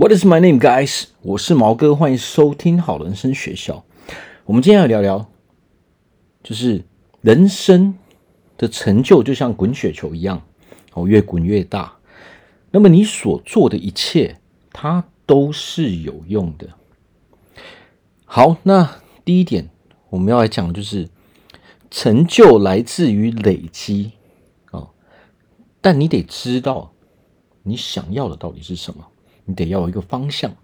What is my name, guys？我是毛哥，欢迎收听好人生学校。我们今天要聊聊，就是人生的成就就像滚雪球一样，哦，越滚越大。那么你所做的一切，它都是有用的。好，那第一点我们要来讲的就是成就来自于累积哦，但你得知道你想要的到底是什么。你得要有一个方向。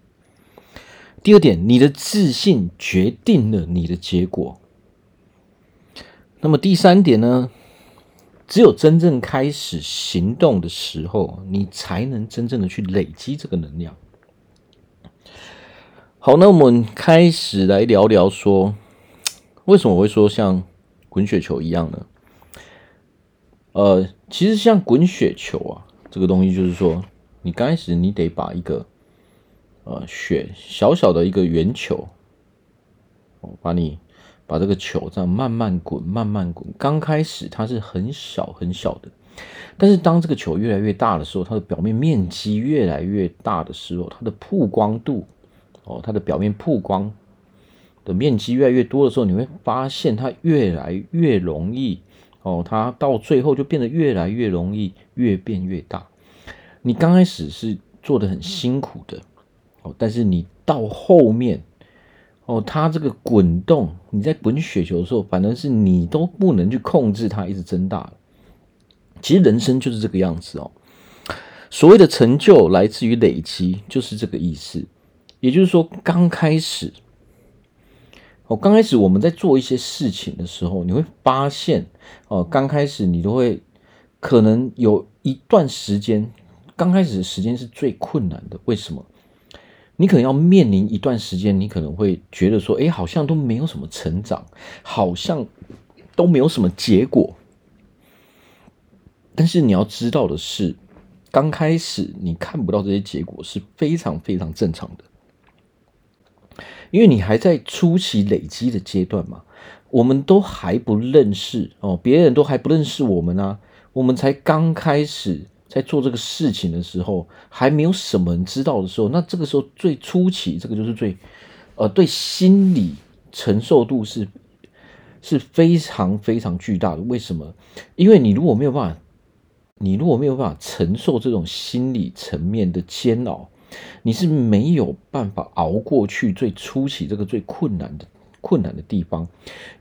第二点，你的自信决定了你的结果。那么第三点呢？只有真正开始行动的时候，你才能真正的去累积这个能量。好，那我们开始来聊聊说，为什么我会说像滚雪球一样呢？呃，其实像滚雪球啊，这个东西就是说。你刚开始，你得把一个呃雪小小的一个圆球，哦，把你把这个球这样慢慢滚，慢慢滚。刚开始它是很小很小的，但是当这个球越来越大的时候，它的表面面积越来越大的时候，它的曝光度哦，它的表面曝光的面积越来越多的时候，你会发现它越来越容易哦，它到最后就变得越来越容易，越变越大。你刚开始是做的很辛苦的哦，但是你到后面哦，它这个滚动，你在滚雪球的时候，反正是你都不能去控制它一直增大了。其实人生就是这个样子哦。所谓的成就来自于累积，就是这个意思。也就是说，刚开始哦，刚开始我们在做一些事情的时候，你会发现哦，刚开始你都会可能有一段时间。刚开始的时间是最困难的，为什么？你可能要面临一段时间，你可能会觉得说，哎，好像都没有什么成长，好像都没有什么结果。但是你要知道的是，刚开始你看不到这些结果是非常非常正常的，因为你还在初期累积的阶段嘛，我们都还不认识哦，别人都还不认识我们啊，我们才刚开始。在做这个事情的时候，还没有什么人知道的时候，那这个时候最初期，这个就是最，呃，对心理承受度是是非常非常巨大的。为什么？因为你如果没有办法，你如果没有办法承受这种心理层面的煎熬，你是没有办法熬过去最初期这个最困难的。困难的地方，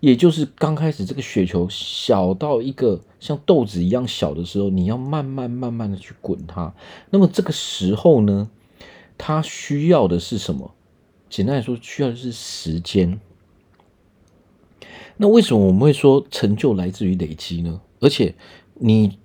也就是刚开始这个雪球小到一个像豆子一样小的时候，你要慢慢慢慢的去滚它。那么这个时候呢，它需要的是什么？简单来说，需要的是时间。那为什么我们会说成就来自于累积呢？而且你。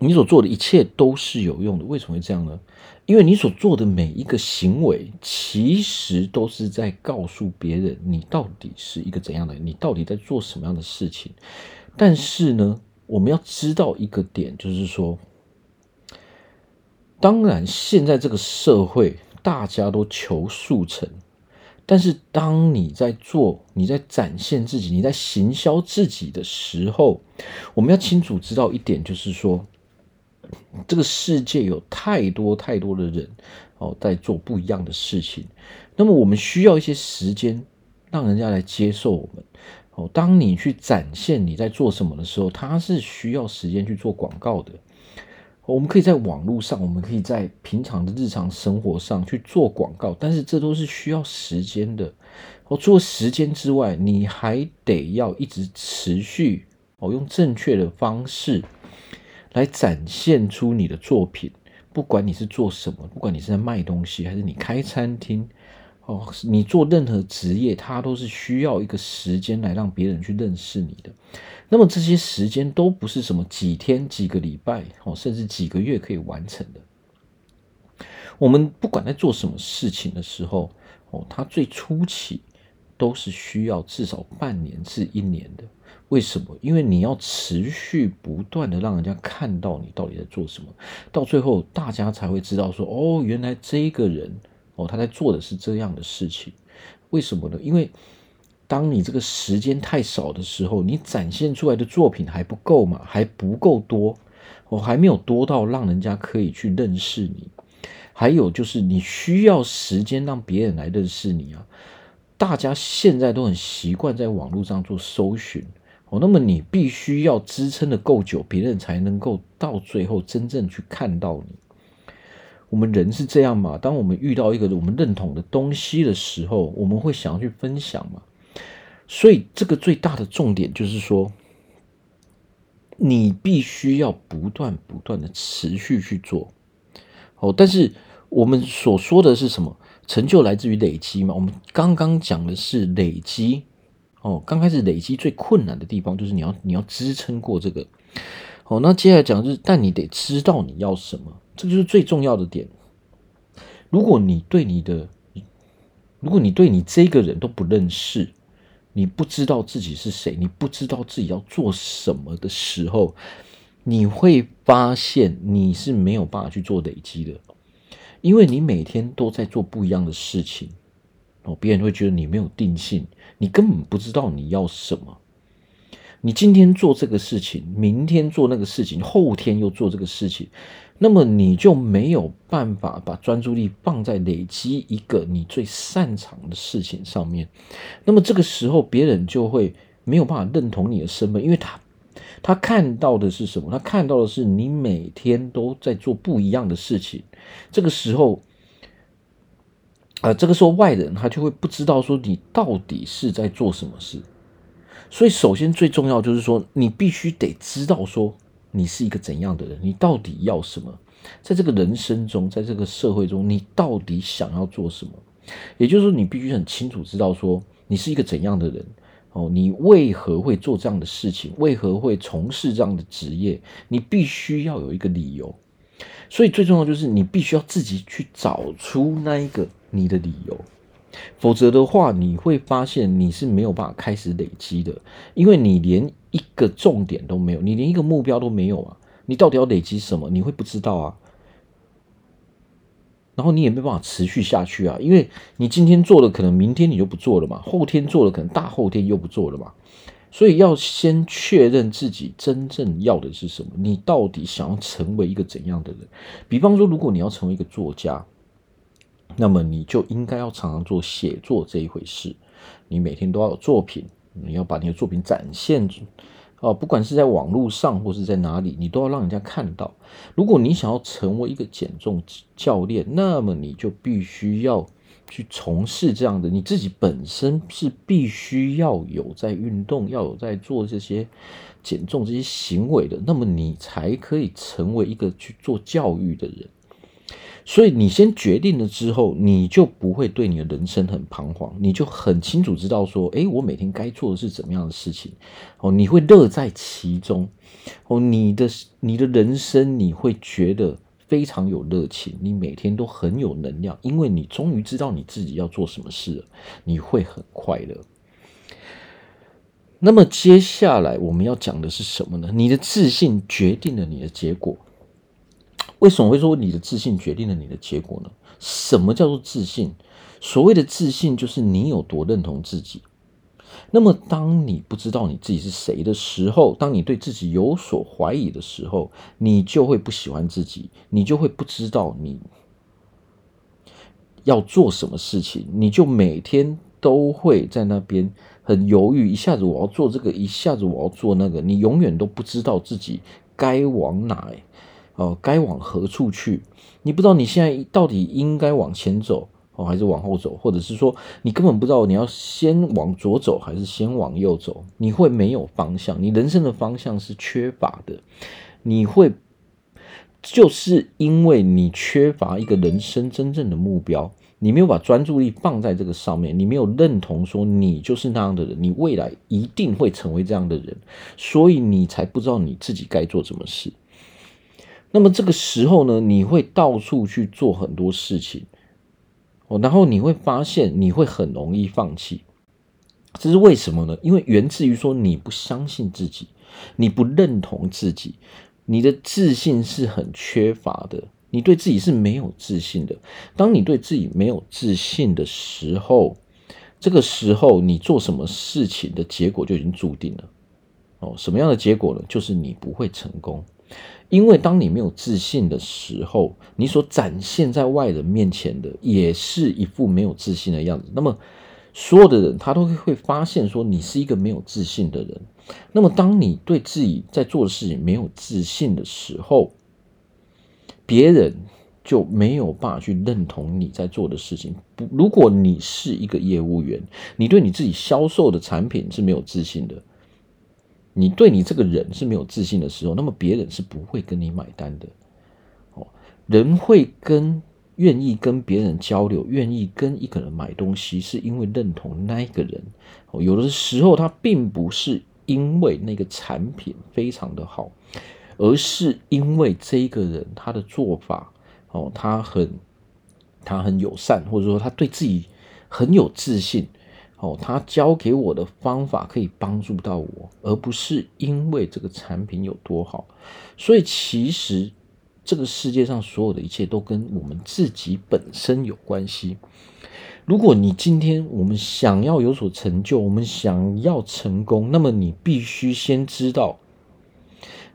你所做的一切都是有用的，为什么会这样呢？因为你所做的每一个行为，其实都是在告诉别人你到底是一个怎样的人，你到底在做什么样的事情。但是呢，我们要知道一个点，就是说，当然现在这个社会大家都求速成，但是当你在做、你在展现自己、你在行销自己的时候，我们要清楚知道一点，就是说。这个世界有太多太多的人哦，在做不一样的事情。那么我们需要一些时间，让人家来接受我们。哦，当你去展现你在做什么的时候，它是需要时间去做广告的。我们可以在网络上，我们可以在平常的日常生活上去做广告，但是这都是需要时间的。哦，除了时间之外，你还得要一直持续哦，用正确的方式。来展现出你的作品，不管你是做什么，不管你是在卖东西，还是你开餐厅，哦，你做任何职业，它都是需要一个时间来让别人去认识你的。那么这些时间都不是什么几天、几个礼拜，哦，甚至几个月可以完成的。我们不管在做什么事情的时候，哦，它最初期都是需要至少半年至一年的。为什么？因为你要持续不断的让人家看到你到底在做什么，到最后大家才会知道说，哦，原来这个人，哦，他在做的是这样的事情。为什么呢？因为当你这个时间太少的时候，你展现出来的作品还不够嘛，还不够多，哦，还没有多到让人家可以去认识你。还有就是你需要时间让别人来认识你啊。大家现在都很习惯在网络上做搜寻哦，那么你必须要支撑的够久，别人才能够到最后真正去看到你。我们人是这样嘛？当我们遇到一个我们认同的东西的时候，我们会想要去分享嘛？所以这个最大的重点就是说，你必须要不断不断的持续去做。哦，但是我们所说的是什么？成就来自于累积嘛？我们刚刚讲的是累积。哦，刚开始累积最困难的地方就是你要你要支撑过这个。哦，那接下来讲就是，但你得知道你要什么，这就是最重要的点。如果你对你的，如果你对你这个人都不认识，你不知道自己是谁，你不知道自己要做什么的时候，你会发现你是没有办法去做累积的，因为你每天都在做不一样的事情。哦，别人会觉得你没有定性，你根本不知道你要什么。你今天做这个事情，明天做那个事情，后天又做这个事情，那么你就没有办法把专注力放在累积一个你最擅长的事情上面。那么这个时候，别人就会没有办法认同你的身份，因为他他看到的是什么？他看到的是你每天都在做不一样的事情。这个时候，啊、这个时候外人他就会不知道说你到底是在做什么事。所以，首先最重要就是说，你必须得知道说你是一个怎样的人，你到底要什么，在这个人生中，在这个社会中，你到底想要做什么？也就是说，你必须很清楚知道说你是一个怎样的人哦，你为何会做这样的事情，为何会从事这样的职业，你必须要有一个理由。所以，最重要就是你必须要自己去找出那一个你的理由。否则的话，你会发现你是没有办法开始累积的，因为你连一个重点都没有，你连一个目标都没有啊！你到底要累积什么？你会不知道啊。然后你也没办法持续下去啊，因为你今天做了，可能明天你就不做了嘛；后天做了，可能大后天又不做了嘛。所以要先确认自己真正要的是什么，你到底想要成为一个怎样的人？比方说，如果你要成为一个作家。那么你就应该要常常做写作这一回事，你每天都要有作品，你要把你的作品展现哦，不管是在网络上或是在哪里，你都要让人家看到。如果你想要成为一个减重教练，那么你就必须要去从事这样的，你自己本身是必须要有在运动，要有在做这些减重这些行为的，那么你才可以成为一个去做教育的人。所以你先决定了之后，你就不会对你的人生很彷徨，你就很清楚知道说，诶，我每天该做的是怎么样的事情，哦，你会乐在其中，哦，你的你的人生你会觉得非常有热情，你每天都很有能量，因为你终于知道你自己要做什么事了，你会很快乐。那么接下来我们要讲的是什么呢？你的自信决定了你的结果。为什么会说你的自信决定了你的结果呢？什么叫做自信？所谓的自信就是你有多认同自己。那么，当你不知道你自己是谁的时候，当你对自己有所怀疑的时候，你就会不喜欢自己，你就会不知道你要做什么事情，你就每天都会在那边很犹豫，一下子我要做这个，一下子我要做那个，你永远都不知道自己该往哪。哦，该往何处去？你不知道你现在到底应该往前走哦，还是往后走？或者是说，你根本不知道你要先往左走还是先往右走？你会没有方向，你人生的方向是缺乏的。你会就是因为你缺乏一个人生真正的目标，你没有把专注力放在这个上面，你没有认同说你就是那样的人，你未来一定会成为这样的人，所以你才不知道你自己该做什么事。那么这个时候呢，你会到处去做很多事情，哦，然后你会发现你会很容易放弃，这是为什么呢？因为源自于说你不相信自己，你不认同自己，你的自信是很缺乏的，你对自己是没有自信的。当你对自己没有自信的时候，这个时候你做什么事情的结果就已经注定了。哦，什么样的结果呢？就是你不会成功。因为当你没有自信的时候，你所展现在外人面前的也是一副没有自信的样子。那么，所有的人他都会发现说你是一个没有自信的人。那么，当你对自己在做的事情没有自信的时候，别人就没有办法去认同你在做的事情。如果你是一个业务员，你对你自己销售的产品是没有自信的。你对你这个人是没有自信的时候，那么别人是不会跟你买单的。哦，人会跟愿意跟别人交流，愿意跟一个人买东西，是因为认同那一个人。哦，有的时候他并不是因为那个产品非常的好，而是因为这一个人他的做法，哦，他很他很友善，或者说他对自己很有自信。哦，他教给我的方法可以帮助到我，而不是因为这个产品有多好。所以，其实这个世界上所有的一切都跟我们自己本身有关系。如果你今天我们想要有所成就，我们想要成功，那么你必须先知道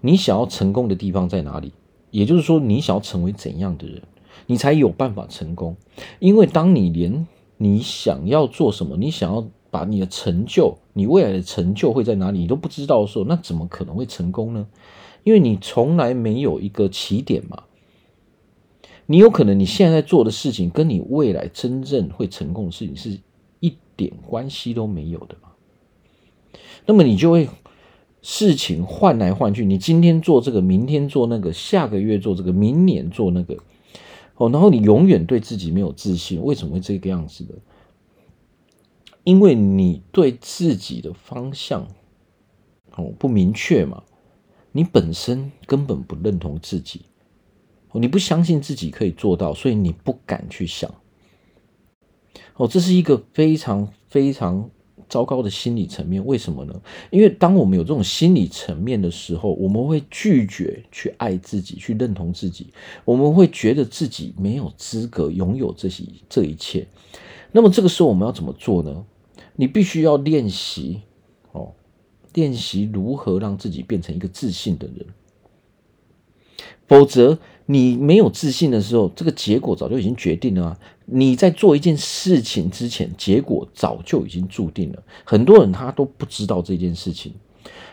你想要成功的地方在哪里。也就是说，你想要成为怎样的人，你才有办法成功。因为当你连你想要做什么？你想要把你的成就，你未来的成就会在哪里？你都不知道的时候，那怎么可能会成功呢？因为你从来没有一个起点嘛。你有可能你现在在做的事情，跟你未来真正会成功的事情是一点关系都没有的嘛。那么你就会事情换来换去，你今天做这个，明天做那个，下个月做这个，明年做那个。哦，然后你永远对自己没有自信，为什么会这个样子的？因为你对自己的方向哦不明确嘛，你本身根本不认同自己，哦，你不相信自己可以做到，所以你不敢去想。哦，这是一个非常非常。糟糕的心理层面，为什么呢？因为当我们有这种心理层面的时候，我们会拒绝去爱自己，去认同自己，我们会觉得自己没有资格拥有这些这一切。那么这个时候我们要怎么做呢？你必须要练习哦，练习如何让自己变成一个自信的人，否则。你没有自信的时候，这个结果早就已经决定了。你在做一件事情之前，结果早就已经注定了。很多人他都不知道这件事情。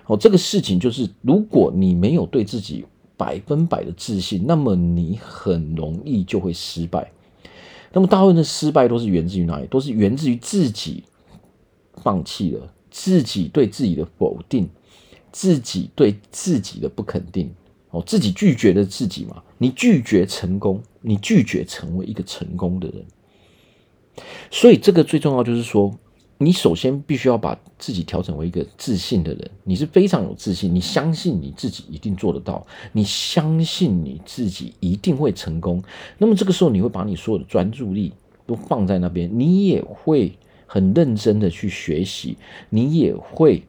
哦，这个事情就是，如果你没有对自己百分百的自信，那么你很容易就会失败。那么大部分的失败都是源自于哪里？都是源自于自己放弃了，自己对自己的否定，自己对自己的不肯定。自己拒绝了自己嘛？你拒绝成功，你拒绝成为一个成功的人。所以，这个最重要就是说，你首先必须要把自己调整为一个自信的人。你是非常有自信，你相信你自己一定做得到，你相信你自己一定会成功。那么，这个时候你会把你所有的专注力都放在那边，你也会很认真的去学习，你也会。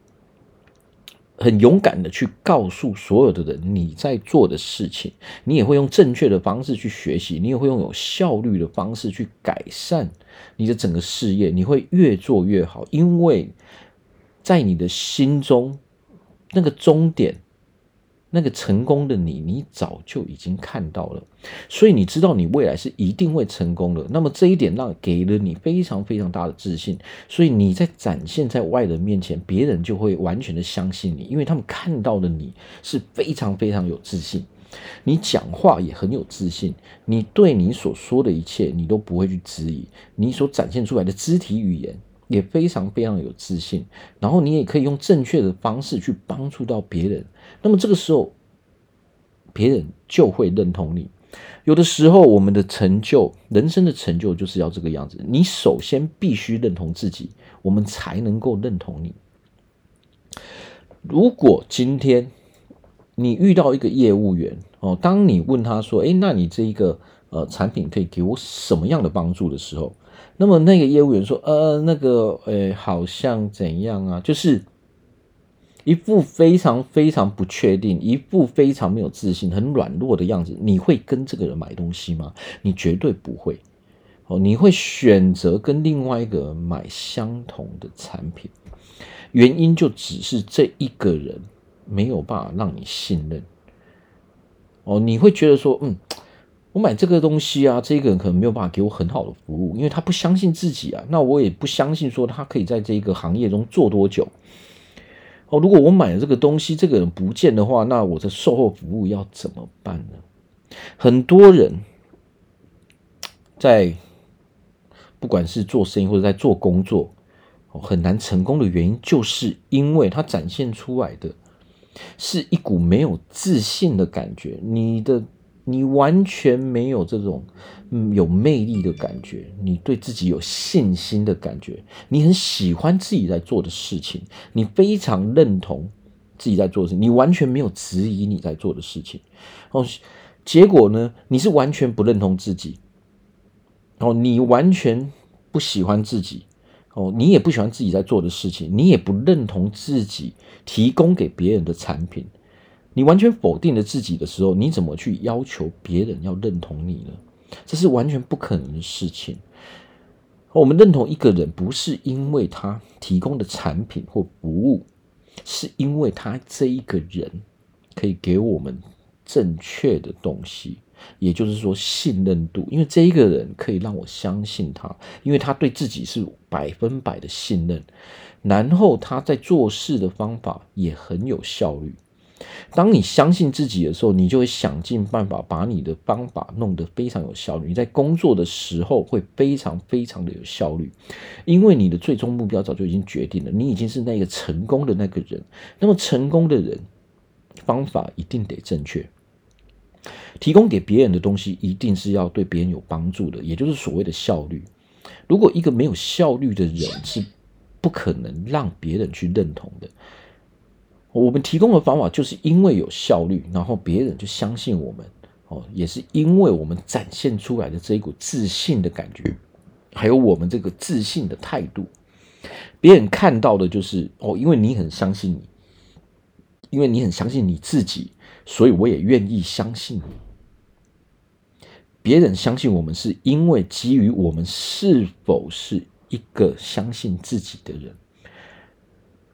很勇敢的去告诉所有的人你在做的事情，你也会用正确的方式去学习，你也会用有效率的方式去改善你的整个事业，你会越做越好，因为在你的心中那个终点。那个成功的你，你早就已经看到了，所以你知道你未来是一定会成功的。那么这一点让给了你非常非常大的自信，所以你在展现在外人面前，别人就会完全的相信你，因为他们看到的你是非常非常有自信，你讲话也很有自信，你对你所说的一切你都不会去质疑，你所展现出来的肢体语言。也非常非常有自信，然后你也可以用正确的方式去帮助到别人，那么这个时候，别人就会认同你。有的时候，我们的成就，人生的成就就是要这个样子。你首先必须认同自己，我们才能够认同你。如果今天你遇到一个业务员哦，当你问他说：“诶，那你这一个呃产品可以给我什么样的帮助的时候？”那么那个业务员说：“呃，那个，诶，好像怎样啊？就是一副非常非常不确定，一副非常没有自信、很软弱的样子。你会跟这个人买东西吗？你绝对不会。哦，你会选择跟另外一个人买相同的产品，原因就只是这一个人没有办法让你信任。哦，你会觉得说，嗯，我买这个东西啊，这个人可能没有办法给我很好的服务，因为他不相信自己啊。那我也不相信说他可以在这个行业中做多久。哦，如果我买了这个东西，这个人不见的话，那我的售后服务要怎么办呢？很多人在不管是做生意或者在做工作，很难成功的原因，就是因为他展现出来的是一股没有自信的感觉。你的。你完全没有这种嗯有魅力的感觉，你对自己有信心的感觉，你很喜欢自己在做的事情，你非常认同自己在做的事情，你完全没有质疑你在做的事情。哦，结果呢，你是完全不认同自己，哦，你完全不喜欢自己，哦，你也不喜欢自己在做的事情，你也不认同自己提供给别人的产品。你完全否定了自己的时候，你怎么去要求别人要认同你呢？这是完全不可能的事情。我们认同一个人，不是因为他提供的产品或服务，是因为他这一个人可以给我们正确的东西，也就是说信任度。因为这一个人可以让我相信他，因为他对自己是百分百的信任，然后他在做事的方法也很有效率。当你相信自己的时候，你就会想尽办法把你的方法弄得非常有效率。你在工作的时候会非常非常的有效率，因为你的最终目标早就已经决定了，你已经是那个成功的那个人。那么成功的人，方法一定得正确，提供给别人的东西一定是要对别人有帮助的，也就是所谓的效率。如果一个没有效率的人，是不可能让别人去认同的。我们提供的方法就是因为有效率，然后别人就相信我们哦，也是因为我们展现出来的这一股自信的感觉，还有我们这个自信的态度，别人看到的就是哦，因为你很相信你，因为你很相信你自己，所以我也愿意相信你。别人相信我们是因为基于我们是否是一个相信自己的人。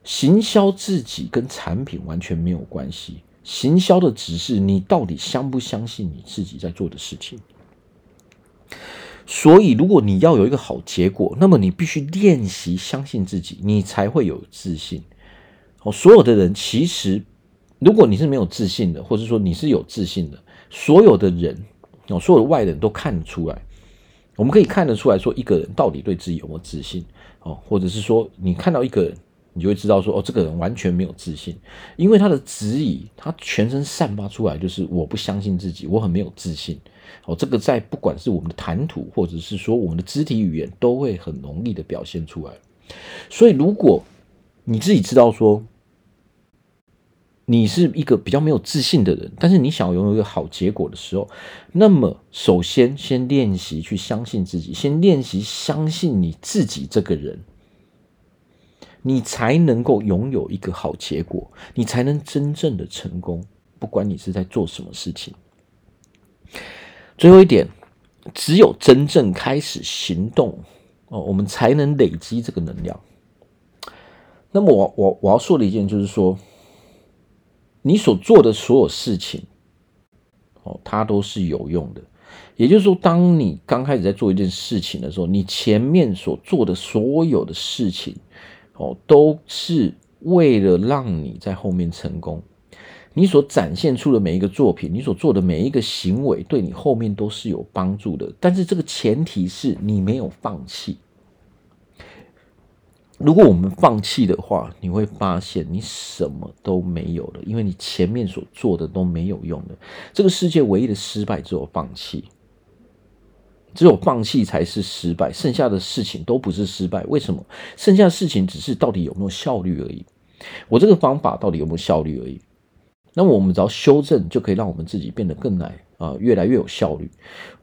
行销自己跟产品完全没有关系，行销的只是你到底相不相信你自己在做的事情。所以，如果你要有一个好结果，那么你必须练习相信自己，你才会有自信。哦，所有的人其实，如果你是没有自信的，或者说你是有自信的，所有的人哦，所有的外人都看得出来。我们可以看得出来说，一个人到底对自己有没有自信哦，或者是说，你看到一个人。你就会知道说，哦，这个人完全没有自信，因为他的质疑，他全身散发出来就是我不相信自己，我很没有自信。哦，这个在不管是我们的谈吐，或者是说我们的肢体语言，都会很容易的表现出来。所以，如果你自己知道说，你是一个比较没有自信的人，但是你想要拥有一个好结果的时候，那么首先先练习去相信自己，先练习相信你自己这个人。你才能够拥有一个好结果，你才能真正的成功。不管你是在做什么事情。最后一点，只有真正开始行动哦，我们才能累积这个能量。那么我我我要说的一件就是说，你所做的所有事情哦，它都是有用的。也就是说，当你刚开始在做一件事情的时候，你前面所做的所有的事情。哦，都是为了让你在后面成功。你所展现出的每一个作品，你所做的每一个行为，对你后面都是有帮助的。但是这个前提是你没有放弃。如果我们放弃的话，你会发现你什么都没有了，因为你前面所做的都没有用的。这个世界唯一的失败只有放弃。只有放弃才是失败，剩下的事情都不是失败。为什么？剩下的事情只是到底有没有效率而已。我这个方法到底有没有效率而已。那么我们只要修正，就可以让我们自己变得更来啊、越来越有效率。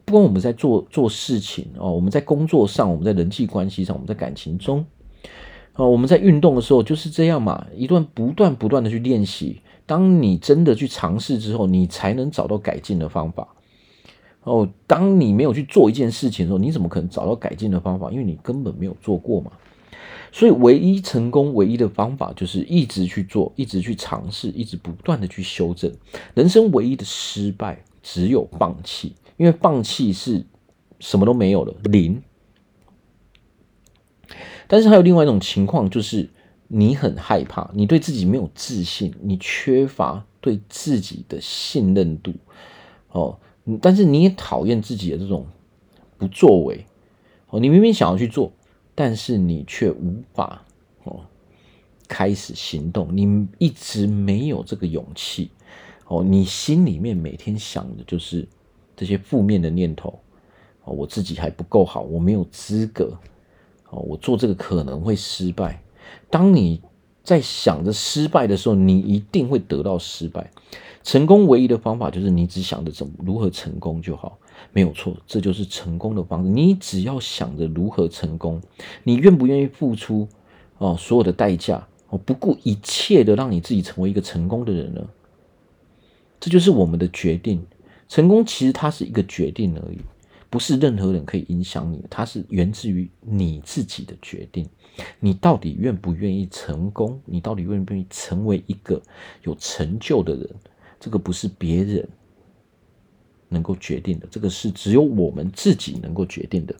不管我们在做做事情哦，我们在工作上，我们在人际关系上，我们在感情中啊，我们在运动的时候就是这样嘛，一段不断不断的去练习。当你真的去尝试之后，你才能找到改进的方法。哦，当你没有去做一件事情的时候，你怎么可能找到改进的方法？因为你根本没有做过嘛。所以，唯一成功唯一的方法就是一直去做，一直去尝试，一直不断的去修正。人生唯一的失败只有放弃，因为放弃是什么都没有了，零。但是还有另外一种情况，就是你很害怕，你对自己没有自信，你缺乏对自己的信任度，哦，但是你也讨厌自己的这种不作为，哦，你明明想要去做。但是你却无法哦开始行动，你一直没有这个勇气哦，你心里面每天想的就是这些负面的念头哦，我自己还不够好，我没有资格哦，我做这个可能会失败。当你在想着失败的时候，你一定会得到失败。成功唯一的方法就是你只想着怎么如何成功就好。没有错，这就是成功的方式。你只要想着如何成功，你愿不愿意付出哦所有的代价哦，不顾一切的让你自己成为一个成功的人呢？这就是我们的决定。成功其实它是一个决定而已，不是任何人可以影响你，它是源自于你自己的决定。你到底愿不愿意成功？你到底愿不愿意成为一个有成就的人？这个不是别人。能够决定的，这个是只有我们自己能够决定的。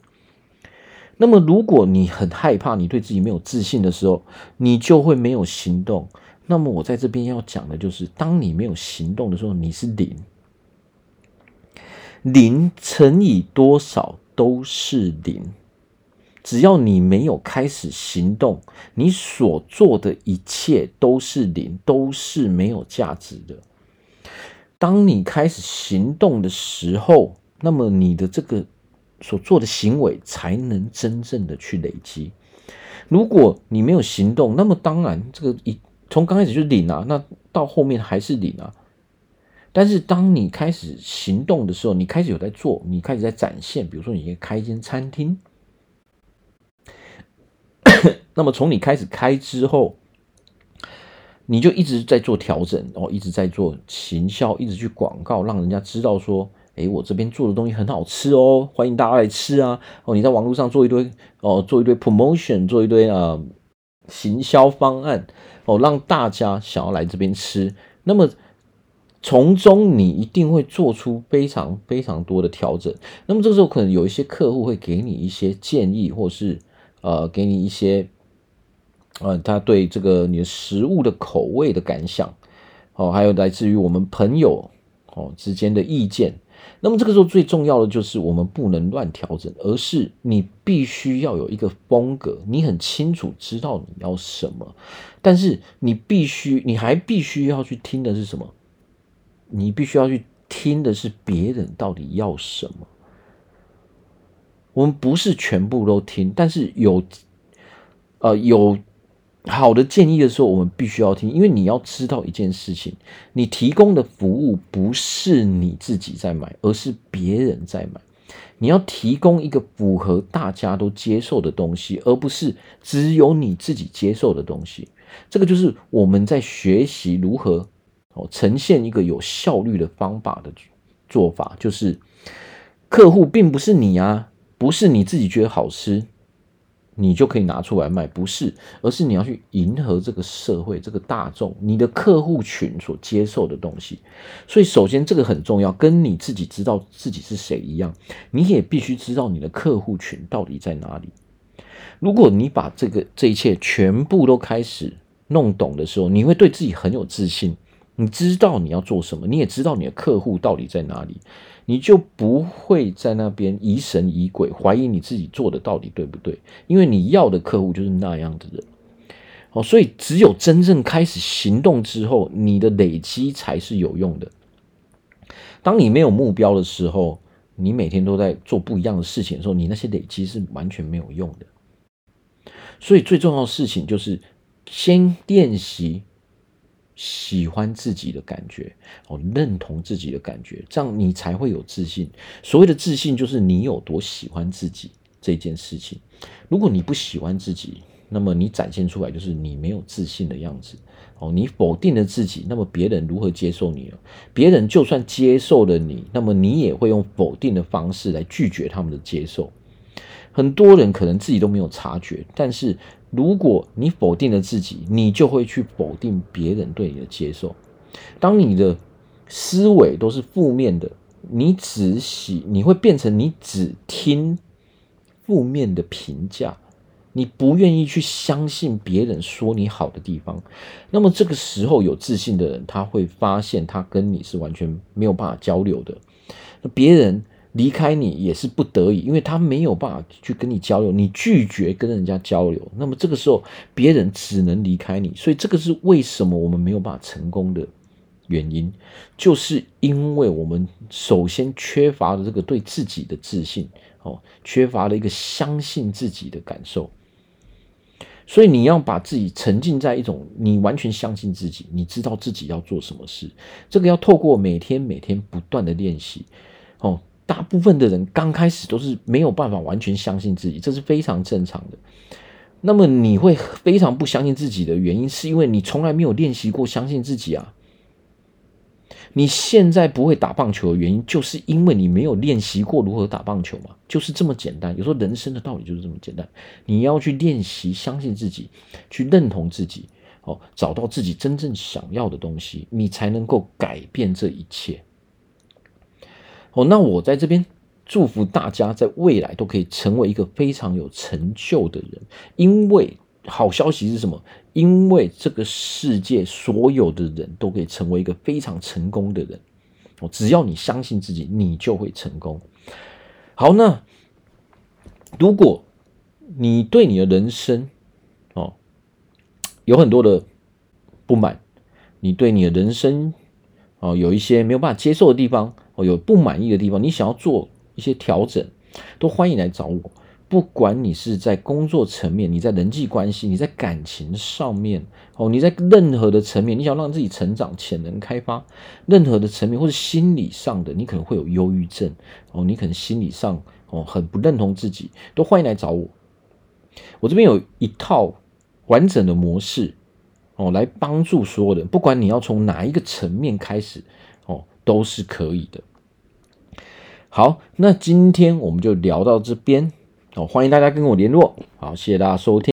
那么，如果你很害怕，你对自己没有自信的时候，你就会没有行动。那么，我在这边要讲的就是，当你没有行动的时候，你是零，零乘以多少都是零。只要你没有开始行动，你所做的一切都是零，都是没有价值的。当你开始行动的时候，那么你的这个所做的行为才能真正的去累积。如果你没有行动，那么当然这个一从刚开始就是零啊，那到后面还是零啊。但是当你开始行动的时候，你开始有在做，你开始在展现，比如说你开一间餐厅，那么从你开始开之后。你就一直在做调整哦，一直在做行销，一直去广告，让人家知道说，诶，我这边做的东西很好吃哦，欢迎大家来吃啊！哦，你在网络上做一堆哦，做一堆 promotion，做一堆啊、呃、行销方案哦，让大家想要来这边吃。那么从中你一定会做出非常非常多的调整。那么这时候可能有一些客户会给你一些建议，或是呃给你一些。呃，他对这个你的食物的口味的感想，哦，还有来自于我们朋友哦之间的意见。那么这个时候最重要的就是我们不能乱调整，而是你必须要有一个风格，你很清楚知道你要什么，但是你必须，你还必须要去听的是什么？你必须要去听的是别人到底要什么。我们不是全部都听，但是有，呃，有。好的建议的时候，我们必须要听，因为你要知道一件事情：你提供的服务不是你自己在买，而是别人在买。你要提供一个符合大家都接受的东西，而不是只有你自己接受的东西。这个就是我们在学习如何哦呈现一个有效率的方法的做法，就是客户并不是你啊，不是你自己觉得好吃。你就可以拿出来卖，不是，而是你要去迎合这个社会、这个大众、你的客户群所接受的东西。所以，首先这个很重要，跟你自己知道自己是谁一样，你也必须知道你的客户群到底在哪里。如果你把这个这一切全部都开始弄懂的时候，你会对自己很有自信。你知道你要做什么，你也知道你的客户到底在哪里。你就不会在那边疑神疑鬼，怀疑你自己做的到底对不对？因为你要的客户就是那样的人。哦，所以只有真正开始行动之后，你的累积才是有用的。当你没有目标的时候，你每天都在做不一样的事情的时候，你那些累积是完全没有用的。所以最重要的事情就是先练习。喜欢自己的感觉，哦，认同自己的感觉，这样你才会有自信。所谓的自信，就是你有多喜欢自己这件事情。如果你不喜欢自己，那么你展现出来就是你没有自信的样子。哦，你否定了自己，那么别人如何接受你？别人就算接受了你，那么你也会用否定的方式来拒绝他们的接受。很多人可能自己都没有察觉，但是如果你否定了自己，你就会去否定别人对你的接受。当你的思维都是负面的，你只喜，你会变成你只听负面的评价，你不愿意去相信别人说你好的地方。那么这个时候，有自信的人，他会发现他跟你是完全没有办法交流的。那别人。离开你也是不得已，因为他没有办法去跟你交流，你拒绝跟人家交流，那么这个时候别人只能离开你，所以这个是为什么我们没有办法成功的原因，就是因为我们首先缺乏了这个对自己的自信，哦，缺乏了一个相信自己的感受，所以你要把自己沉浸在一种你完全相信自己，你知道自己要做什么事，这个要透过每天每天不断的练习，哦。大部分的人刚开始都是没有办法完全相信自己，这是非常正常的。那么你会非常不相信自己的原因，是因为你从来没有练习过相信自己啊。你现在不会打棒球的原因，就是因为你没有练习过如何打棒球嘛，就是这么简单。有时候人生的道理就是这么简单，你要去练习相信自己，去认同自己，哦，找到自己真正想要的东西，你才能够改变这一切。哦，那我在这边祝福大家，在未来都可以成为一个非常有成就的人。因为好消息是什么？因为这个世界所有的人都可以成为一个非常成功的人。哦，只要你相信自己，你就会成功。好，那如果你对你的人生哦有很多的不满，你对你的人生哦有一些没有办法接受的地方。哦，有不满意的地方，你想要做一些调整，都欢迎来找我。不管你是在工作层面，你在人际关系，你在感情上面，哦，你在任何的层面，你想让自己成长、潜能开发，任何的层面，或者心理上的，你可能会有忧郁症，哦，你可能心理上哦很不认同自己，都欢迎来找我。我这边有一套完整的模式，哦，来帮助所有人，不管你要从哪一个层面开始。都是可以的。好，那今天我们就聊到这边。哦，欢迎大家跟我联络。好，谢谢大家收听。